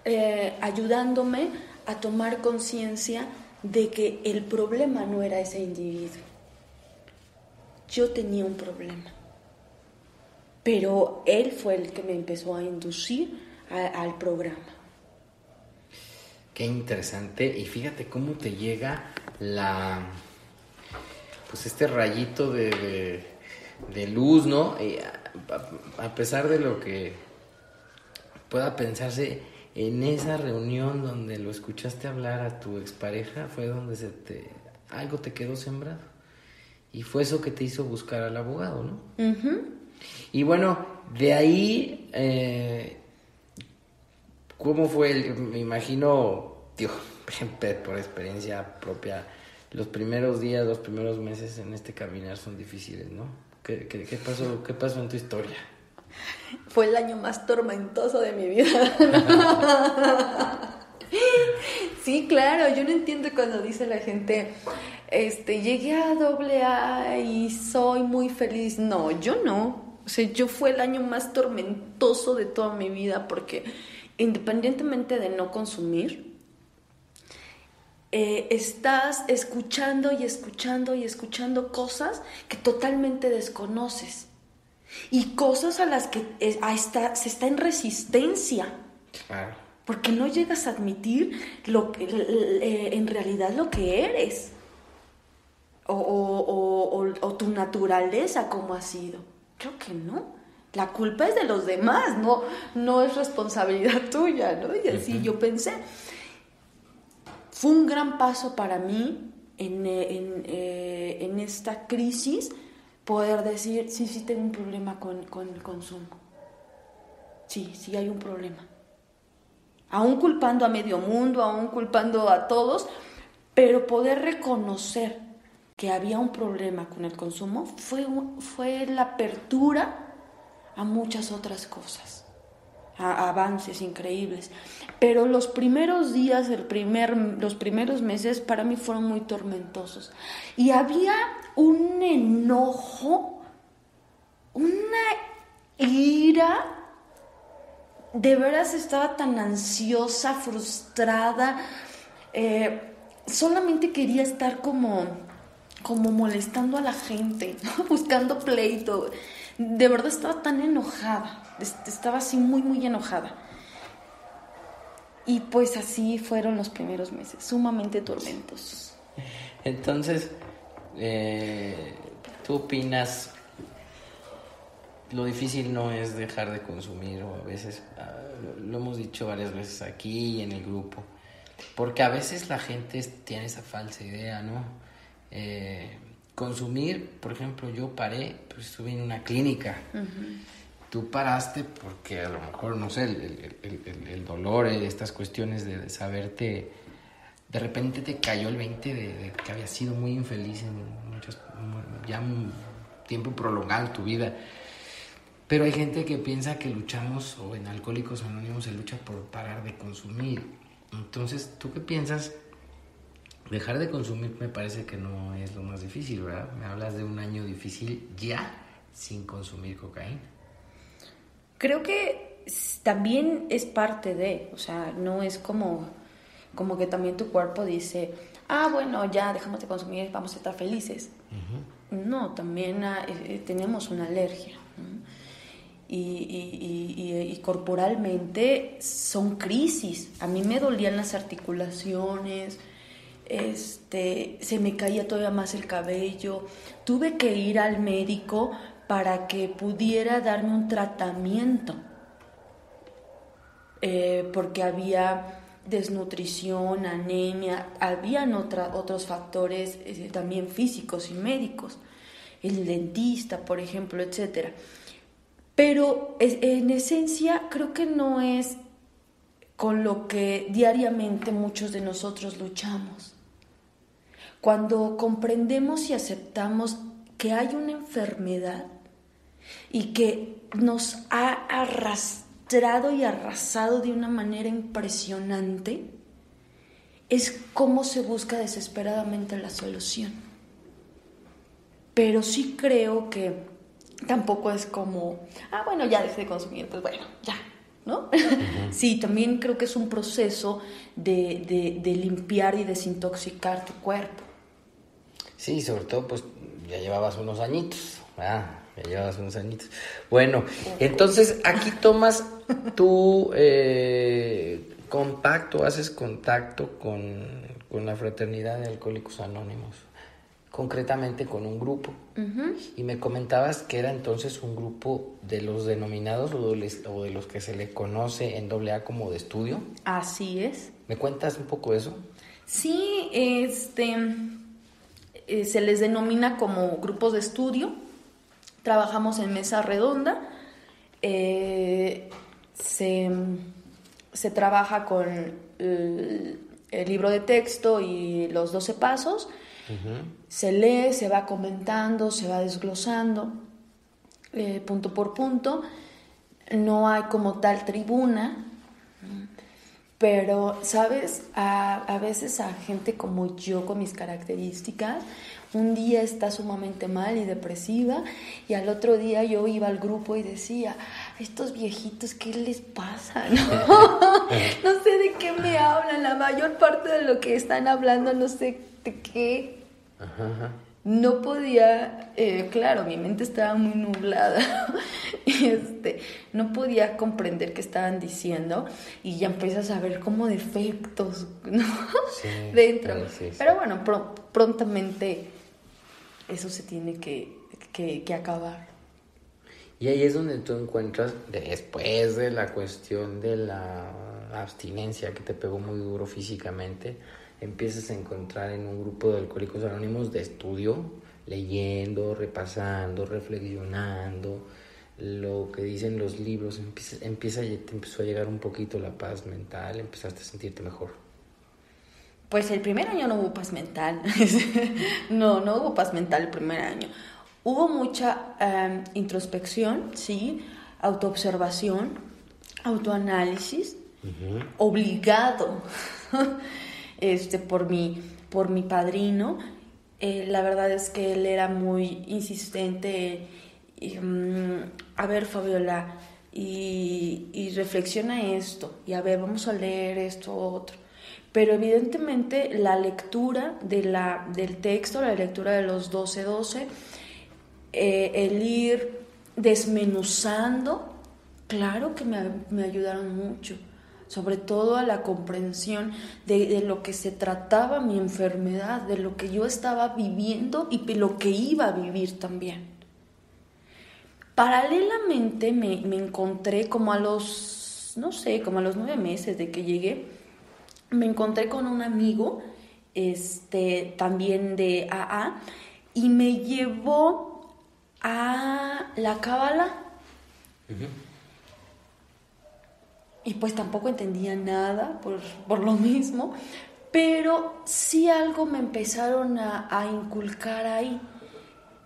eh, ayudándome a tomar conciencia de que el problema no era ese individuo. Yo tenía un problema. Pero él fue el que me empezó a inducir al programa. Qué interesante. Y fíjate cómo te llega la. Pues este rayito de- de luz, ¿no? a, a pesar de lo que pueda pensarse en esa reunión donde lo escuchaste hablar a tu expareja, fue donde se te algo te quedó sembrado. Y fue eso que te hizo buscar al abogado, ¿no? Y bueno, de ahí, eh, ¿cómo fue? El, me imagino, tío, por experiencia propia, los primeros días, los primeros meses en este caminar son difíciles, ¿no? ¿Qué, qué pasó, qué pasó en tu historia? Fue el año más tormentoso de mi vida. sí, claro, yo no entiendo cuando dice la gente, este, llegué a doble A y soy muy feliz. No, yo no. O sea, yo fue el año más tormentoso de toda mi vida porque independientemente de no consumir, eh, estás escuchando y escuchando y escuchando cosas que totalmente desconoces y cosas a las que está, se está en resistencia. Porque no llegas a admitir lo que, eh, en realidad lo que eres. O, tu naturaleza como ha sido. Creo que no. La culpa es de los demás, no, no es responsabilidad tuya, ¿no? Y así yo pensé. Fue un gran paso para mí en, en, eh, en esta crisis poder decir, sí, sí tengo un problema con, con el consumo. Sí, sí hay un problema. Aún culpando a medio mundo, aún culpando a todos, pero poder reconocer que había un problema con el consumo fue, fue la apertura a muchas otras cosas, avances increíbles. Pero los primeros días, el primer, los primeros meses para mí fueron muy tormentosos. Y había un enojo, una ira. De veras estaba tan ansiosa, frustrada. Eh, solamente quería estar como, como molestando a la gente, buscando pleito. De verdad estaba tan enojada. Estaba así muy, muy enojada. Y pues así fueron los primeros meses, sumamente tormentosos. Entonces, eh, ¿tú opinas lo difícil no es dejar de consumir o a veces, ah, lo hemos dicho varias veces aquí y en el grupo, porque a veces la gente tiene esa falsa idea, ¿no? Eh, consumir, por ejemplo, yo paré, pues estuve en una clínica. Tú paraste porque a lo mejor, no sé, el, el, el, dolor, estas cuestiones de saberte de repente te cayó el 20 de, que había sido muy infeliz en muchos, ya un tiempo prolongado tu vida. Pero hay gente que piensa que luchamos, o en Alcohólicos Anónimos se lucha por parar de consumir. Entonces, ¿tú qué piensas? Dejar de consumir me parece que no es lo más difícil, ¿verdad? Me hablas de un año difícil ya sin consumir cocaína. Creo que también es parte de, o sea, no es como como que también tu cuerpo dice, ah, bueno, ya dejamos de consumir, vamos a estar felices. No, también ah, eh, eh, tenemos una alergia. Y, y, y, corporalmente son crisis. A mí me dolían las articulaciones, este, se me caía todavía más el cabello. Tuve que ir al médico para que pudiera darme un tratamiento, eh, porque había desnutrición, anemia, habían otros factores eh, también físicos y médicos, el dentista, por ejemplo, etc. Pero en esencia creo que no es con lo que diariamente muchos de nosotros luchamos. Cuando comprendemos y aceptamos que hay una enfermedad y que nos ha arrastrado, y arrasado de una manera impresionante, es cómo se busca desesperadamente la solución. Pero sí creo que tampoco es como, ah, bueno, ya dejé de consumir, pues bueno, ya, ¿no? sí, también creo que es un proceso de, de, limpiar y desintoxicar tu cuerpo. Sí, sobre todo, pues ya llevabas unos añitos, ¿verdad? Ya llevabas unos añitos. Bueno, entonces aquí tomas tu eh, contacto, haces contacto con, la fraternidad de Alcohólicos Anónimos. concretamente con un grupo. Y me comentabas que era entonces un grupo de los denominados o de los que se le conoce en AA como de estudio. Así es. ¿Me cuentas un poco eso? Sí, este eh, se les denomina como grupos de estudio. Trabajamos en mesa redonda. Eh, se, trabaja con el, libro de texto y los 12 pasos se lee, se va comentando, se va desglosando eh, punto por punto. No hay como tal tribuna, pero, ¿sabes? A, a, veces a gente como yo, con mis características, un día está sumamente mal y depresiva y al otro día yo iba al grupo y decía, estos viejitos, ¿qué les pasa? No, no sé de qué me hablan, la mayor parte de lo que están hablando no sé de qué. No podía, eh, claro, mi mente estaba muy nublada, este, no podía comprender qué estaban diciendo y ya empiezas a ver como defectos ¿no? dentro. Pero bueno, prontamente eso se tiene que, que acabar. Y ahí es donde tú encuentras, después de la cuestión de la abstinencia que te pegó muy duro físicamente, empiezas a encontrar en un grupo de alcohólicos anónimos de estudio, leyendo, repasando, reflexionando lo que dicen los libros, empieza, empieza, te empezó a llegar un poquito la paz mental, empezaste a sentirte mejor. Pues el primer año no hubo paz mental, no, no hubo paz mental el primer año. Hubo mucha em, introspección, sí, autoobservación, autoanálisis, obligado. este, por, mi, por mi padrino. Eh, la verdad es que él era muy insistente. Mm, a ver, Fabiola, y, reflexiona esto, y a ver, vamos a leer esto otro. Pero evidentemente la lectura de la, del texto, la lectura de los 12-12, eh, el ir desmenuzando, claro que me, me ayudaron mucho sobre todo a la comprensión de, lo que se trataba mi enfermedad, de lo que yo estaba viviendo y de lo que iba a vivir también. Paralelamente me, encontré como a los, no sé, como a los nueve meses de que llegué, me encontré con un amigo, este, también de AA, y me llevó a la cábala y pues tampoco entendía nada por, lo mismo, pero sí algo me empezaron a, inculcar ahí.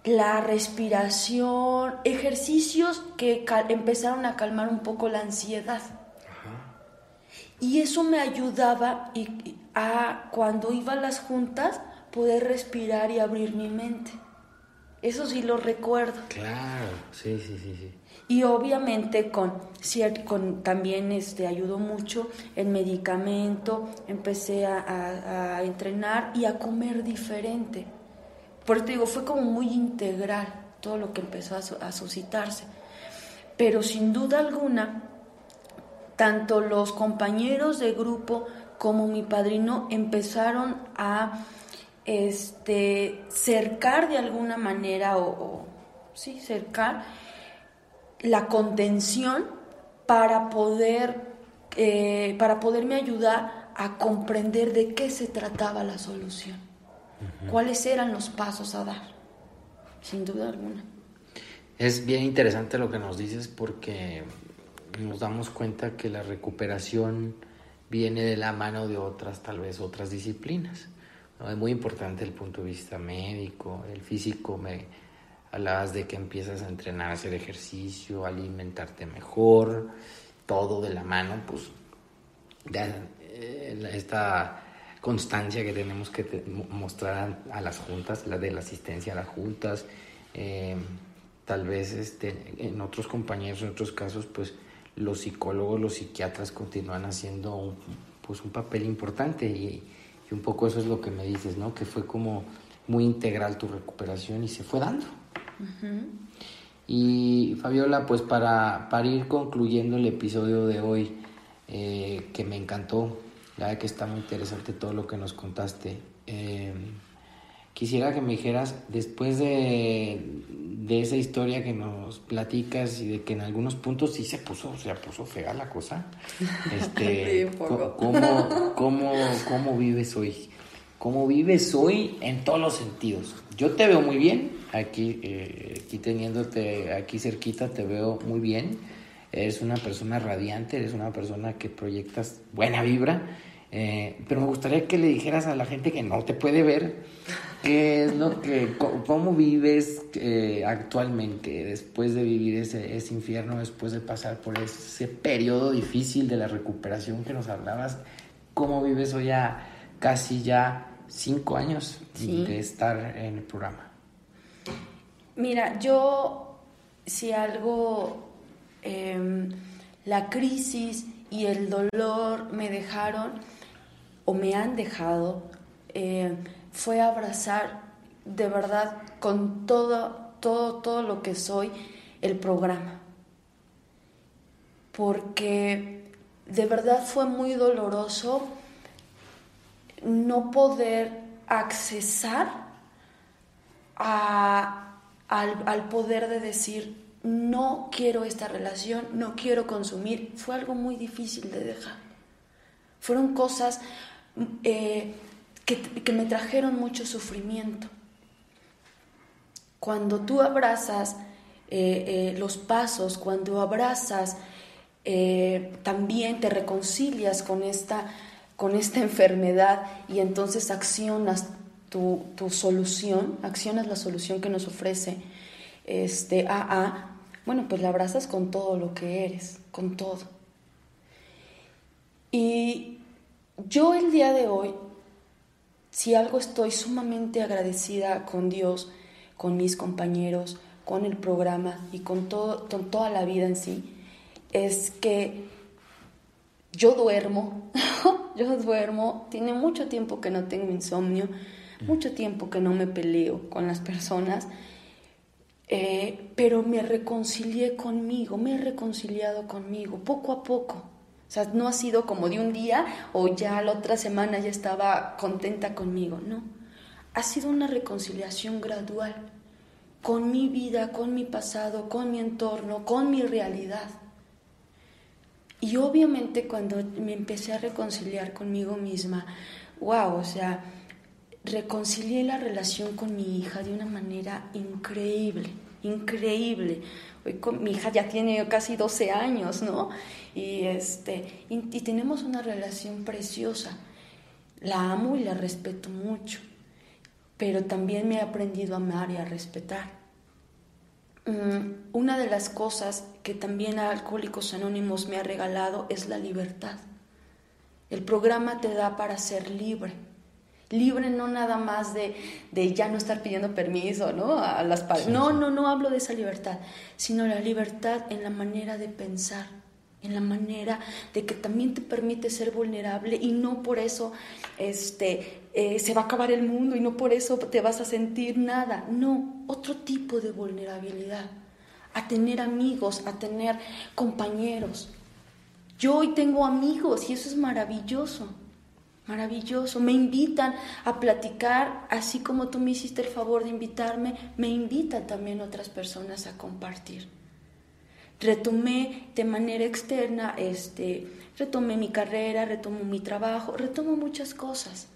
La respiración, ejercicios que empezaron a calmar un poco la ansiedad. Y eso me ayudaba a cuando iba a las juntas poder respirar y abrir mi mente. Eso sí lo recuerdo. Claro, sí, sí, sí, sí. Y obviamente con, con también este, ayudó mucho el medicamento, empecé a, entrenar y a comer diferente. Por eso digo, fue como muy integral todo lo que empezó a, suscitarse. Pero sin duda alguna, tanto los compañeros de grupo como mi padrino empezaron a este, cercar de alguna manera, o sí, cercar la contención para poder eh, para poderme ayudar a comprender de qué se trataba la solución, cuáles eran los pasos a dar, sin duda alguna. Es bien interesante lo que nos dices porque nos damos cuenta que la recuperación viene de la mano de otras, tal vez otras disciplinas. Es muy importante el punto de vista médico, el físico me Hablabas de que empiezas a entrenar, a hacer ejercicio, a alimentarte mejor, todo de la mano, pues eh, esta constancia que tenemos que mostrar a, las juntas, la de la asistencia a las juntas, eh, tal vez este, en otros compañeros, en otros casos, pues los psicólogos, los psiquiatras continúan haciendo un, pues un papel importante y, y un poco eso es lo que me dices, ¿no? Que fue como muy integral tu recuperación y se fue dando. Y Fabiola, pues para, para, ir concluyendo el episodio de hoy, eh, que me encantó, ya que está muy interesante todo lo que nos contaste, eh, quisiera que me dijeras, después de, de, esa historia que nos platicas y de que en algunos puntos sí se puso, se puso fea la cosa, este, ¿cómo, cómo, cómo vives hoy? ¿Cómo vives hoy en todos los sentidos? Yo te veo muy bien, aquí, eh, aquí teniéndote aquí cerquita, te veo muy bien. Eres una persona radiante, eres una persona que proyectas buena vibra. Eh, pero me gustaría que le dijeras a la gente que no te puede ver qué es lo que, cómo vives eh, actualmente después de vivir ese, infierno, después de pasar por ese periodo difícil de la recuperación que nos hablabas. ¿Cómo vives hoy ya casi ya cinco años de estar en el programa? Mira, yo si algo, em, la crisis y el dolor me dejaron o me han dejado, eh, fue abrazar de verdad con todo, todo, todo lo que soy el programa. Porque de verdad fue muy doloroso no poder accesar al, poder de decir, no quiero esta relación, no quiero consumir, fue algo muy difícil de dejar. Fueron cosas eh, que, me trajeron mucho sufrimiento. Cuando tú abrazas eh, eh, los pasos, cuando abrazas, también te reconcilias con esta con esta enfermedad y entonces accionas tu, solución, accionas la solución que nos ofrece este AA, bueno, pues la abrazas con todo lo que eres, con todo. Y yo el día de hoy, si algo estoy sumamente agradecida con Dios, con mis compañeros, con el programa y con, todo, con toda la vida en sí, es que yo duermo, yo duermo, tiene mucho tiempo que no tengo insomnio, mucho tiempo que no me peleo con las personas, eh, pero me reconcilié conmigo, me he reconciliado conmigo, poco a poco. O sea, no ha sido como de un día o ya la otra semana ya estaba contenta conmigo, no. Ha sido una reconciliación gradual con mi vida, con mi pasado, con mi entorno, con mi realidad. Y obviamente cuando me empecé a reconciliar conmigo misma, wow, o sea, reconcilié la relación con mi hija de una manera increíble, increíble. Hoy con, mi hija ya tiene casi 12 años, ¿no? Y, este, y tenemos una relación preciosa. La amo y la respeto mucho, pero también me he aprendido a amar y a respetar. Mm, una de las cosas que también Alcohólicos Anónimos me ha regalado es la libertad. El programa te da para ser libre. Libre no nada más de, de ya no estar pidiendo permiso, ¿no? A las no, no, no hablo de esa libertad, sino la libertad en la manera de pensar, en la manera de que también te permite ser vulnerable y no por eso este, eh, se va a acabar el mundo y no por eso te vas a sentir nada. No, otro tipo de vulnerabilidad. A tener amigos, a tener compañeros. Yo hoy tengo amigos y eso es maravilloso. Maravilloso. Me invitan a platicar, así como tú me hiciste el favor de invitarme, me invitan también otras personas a compartir retomé de manera externa, este, retomé mi carrera, retomo mi trabajo, retomo muchas cosas.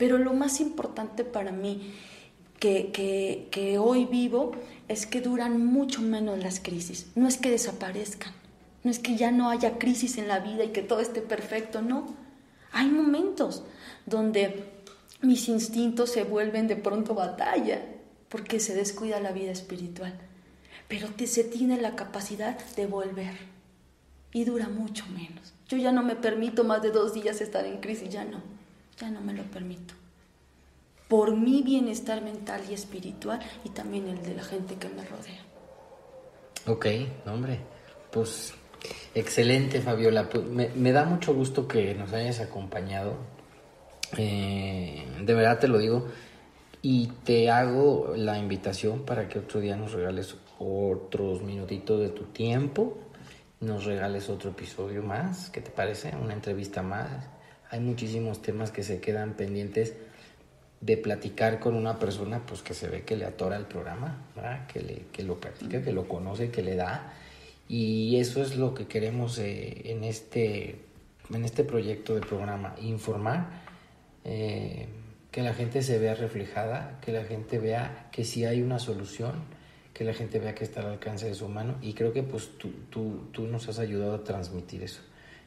Pero lo más importante para mí que, que, hoy vivo es que duran mucho menos las crisis. No es que desaparezcan, no es que ya no haya crisis en la vida y que todo esté perfecto, no. Hay momentos donde mis instintos se vuelven de pronto batalla porque se descuida la vida espiritual pero se tiene la capacidad de volver y dura mucho menos. Yo ya no me permito más de dos días estar en crisis, ya no, ya no me lo permito. Por mi bienestar mental y espiritual y también el de la gente que me rodea. Ok, hombre, pues excelente Fabiola, pues me, da mucho gusto que nos hayas acompañado. Eh, de verdad te lo digo y te hago la invitación para que otro día nos regales otros minutitos de tu tiempo, nos regales otro episodio más, ¿qué te parece? Una entrevista más. Hay muchísimos temas que se quedan pendientes de platicar con una persona pues que se ve que le atora el programa, Que, lo practica, que lo conoce, que le da. Y eso es lo que queremos eh, en, este, en este proyecto de programa, informar, eh, que la gente se vea reflejada, que la gente vea que sí hay una solución, que la gente vea que está al alcance de su mano. Y creo que pues tú, tú, tú nos has ayudado a transmitir eso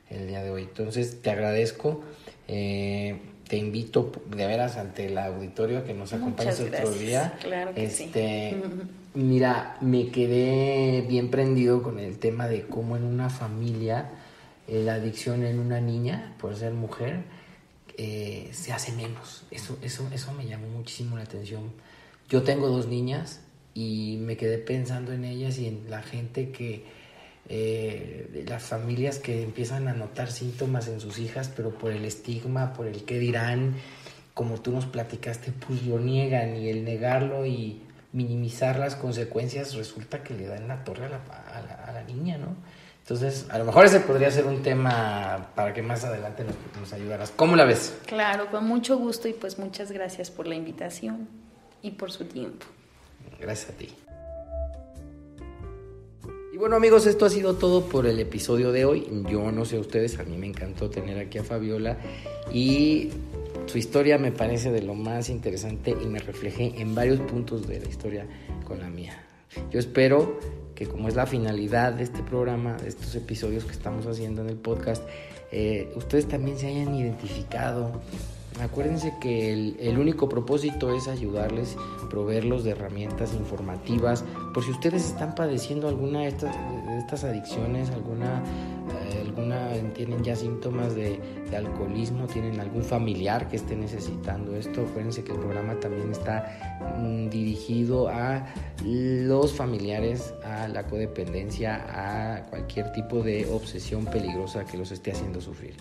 el día de hoy. Entonces te agradezco. Eh, te invito de veras ante el auditorio a que nos acompañes otro día. Claro que este, Mira, me quedé bien prendido con el tema de cómo en una familia eh, la adicción en una niña, por ser mujer, eh, se hace menos. Eso, eso, eso me llamó muchísimo la atención. Yo tengo dos niñas y me quedé pensando en ellas y en la gente que eh, las familias que empiezan a notar síntomas en sus hijas, pero por el estigma, por el qué dirán, como tú nos platicaste, pues lo niegan y el negarlo y minimizar las consecuencias resulta que le dan la torre a la, a la, niña, ¿no? Entonces, a lo mejor ese podría ser un tema para que más adelante nos, nos ayudaras. ¿Cómo la ves? Claro, con mucho gusto y pues muchas gracias por la invitación y por su tiempo. Gracias a ti. Y bueno amigos, esto ha sido todo por el episodio de hoy. Yo no sé ustedes, a mí me encantó tener aquí a Fabiola y su historia me parece de lo más interesante y me reflejé en varios puntos de la historia con la mía. Yo espero que como es la finalidad de este programa, de estos episodios que estamos haciendo en el podcast, eh, ustedes también se hayan identificado Acuérdense que el, único propósito es ayudarles, proveerlos de herramientas informativas. Por si ustedes están padeciendo alguna de estas, de estas adicciones, alguna, eh, alguna tienen ya síntomas de, alcoholismo, tienen algún familiar que esté necesitando esto, acuérdense que el programa también está mm, dirigido a los familiares, a la codependencia, a cualquier tipo de obsesión peligrosa que los esté haciendo sufrir.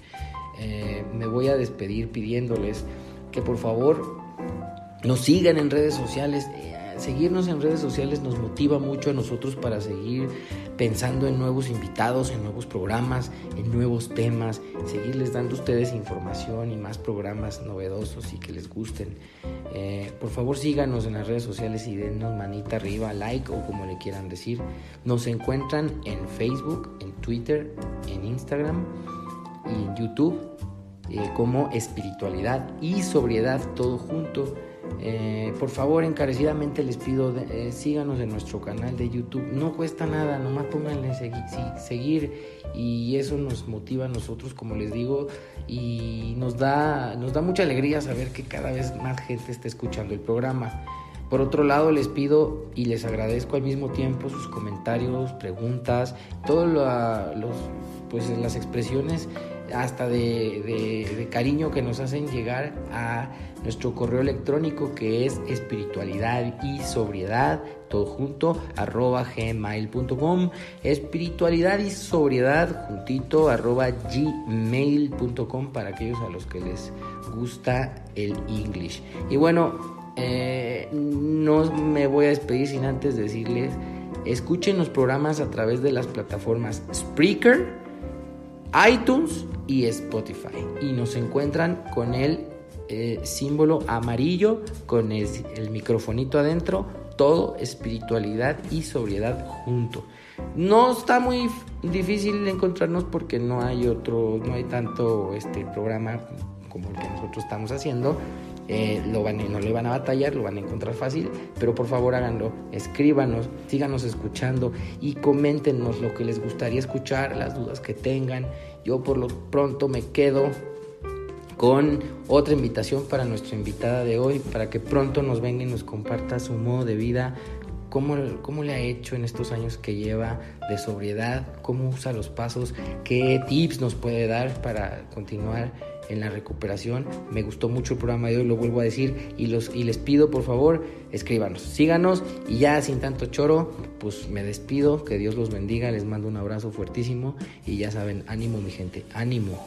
Eh, me voy a despedir pidiéndoles que por favor nos sigan en redes sociales. Eh, seguirnos en redes sociales nos motiva mucho a nosotros para seguir pensando en nuevos invitados, en nuevos programas, en nuevos temas, seguirles dando a ustedes información y más programas novedosos y que les gusten. Eh, por favor síganos en las redes sociales y denos manita arriba, like o como le quieran decir. Nos encuentran en Facebook, en Twitter, en Instagram y YouTube eh, como espiritualidad y sobriedad todo junto. Eh, por favor, encarecidamente les pido, eh, síganos en nuestro canal de YouTube. No cuesta nada, nomás pónganle seguir y eso nos motiva a nosotros, como les digo, y nos da, nos da mucha alegría saber que cada vez más gente está escuchando el programa. Por otro lado, les pido y les agradezco al mismo tiempo sus comentarios, preguntas, todas los, pues, las expresiones hasta de, cariño que nos hacen llegar a nuestro correo electrónico que es espiritualidad y sobriedad, todo junto, arroba gmail.com, espiritualidad y sobriedad juntito, arroba gmail.com para aquellos a los que les gusta el English. Y bueno, eh, no me voy a despedir sin antes decirles, escuchen los programas a través de las plataformas Spreaker, iTunes y Spotify. Y nos encuentran con el eh, símbolo amarillo, con el, microfonito adentro, todo espiritualidad y sobriedad junto. No está muy difícil encontrarnos porque no hay otro, no hay tanto este programa como el que nosotros estamos haciendo. Eh, lo van, no le van a batallar, lo van a encontrar fácil, pero por favor háganlo, escríbanos, síganos escuchando y coméntenos lo que les gustaría escuchar, las dudas que tengan. Yo por lo pronto me quedo con otra invitación para nuestra invitada de hoy, para que pronto nos venga y nos comparta su modo de vida, cómo, cómo le ha hecho en estos años que lleva de sobriedad, cómo usa los pasos, qué tips nos puede dar para continuar en la recuperación. Me gustó mucho el programa de hoy, lo vuelvo a decir, y, los, y les pido por favor, escríbanos, síganos y ya sin tanto choro, pues me despido, que Dios los bendiga, les mando un abrazo fuertísimo y ya saben, ánimo mi gente, ánimo.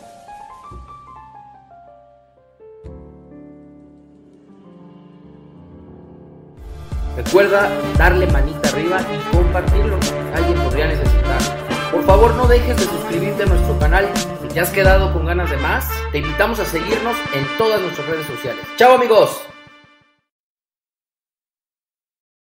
Recuerda darle manita arriba y compartirlo. Alguien podría necesitar. Por favor no dejes de suscribirte a nuestro canal. Te has quedado con ganas de más, te invitamos a seguirnos en todas nuestras redes sociales. ¡Chao amigos!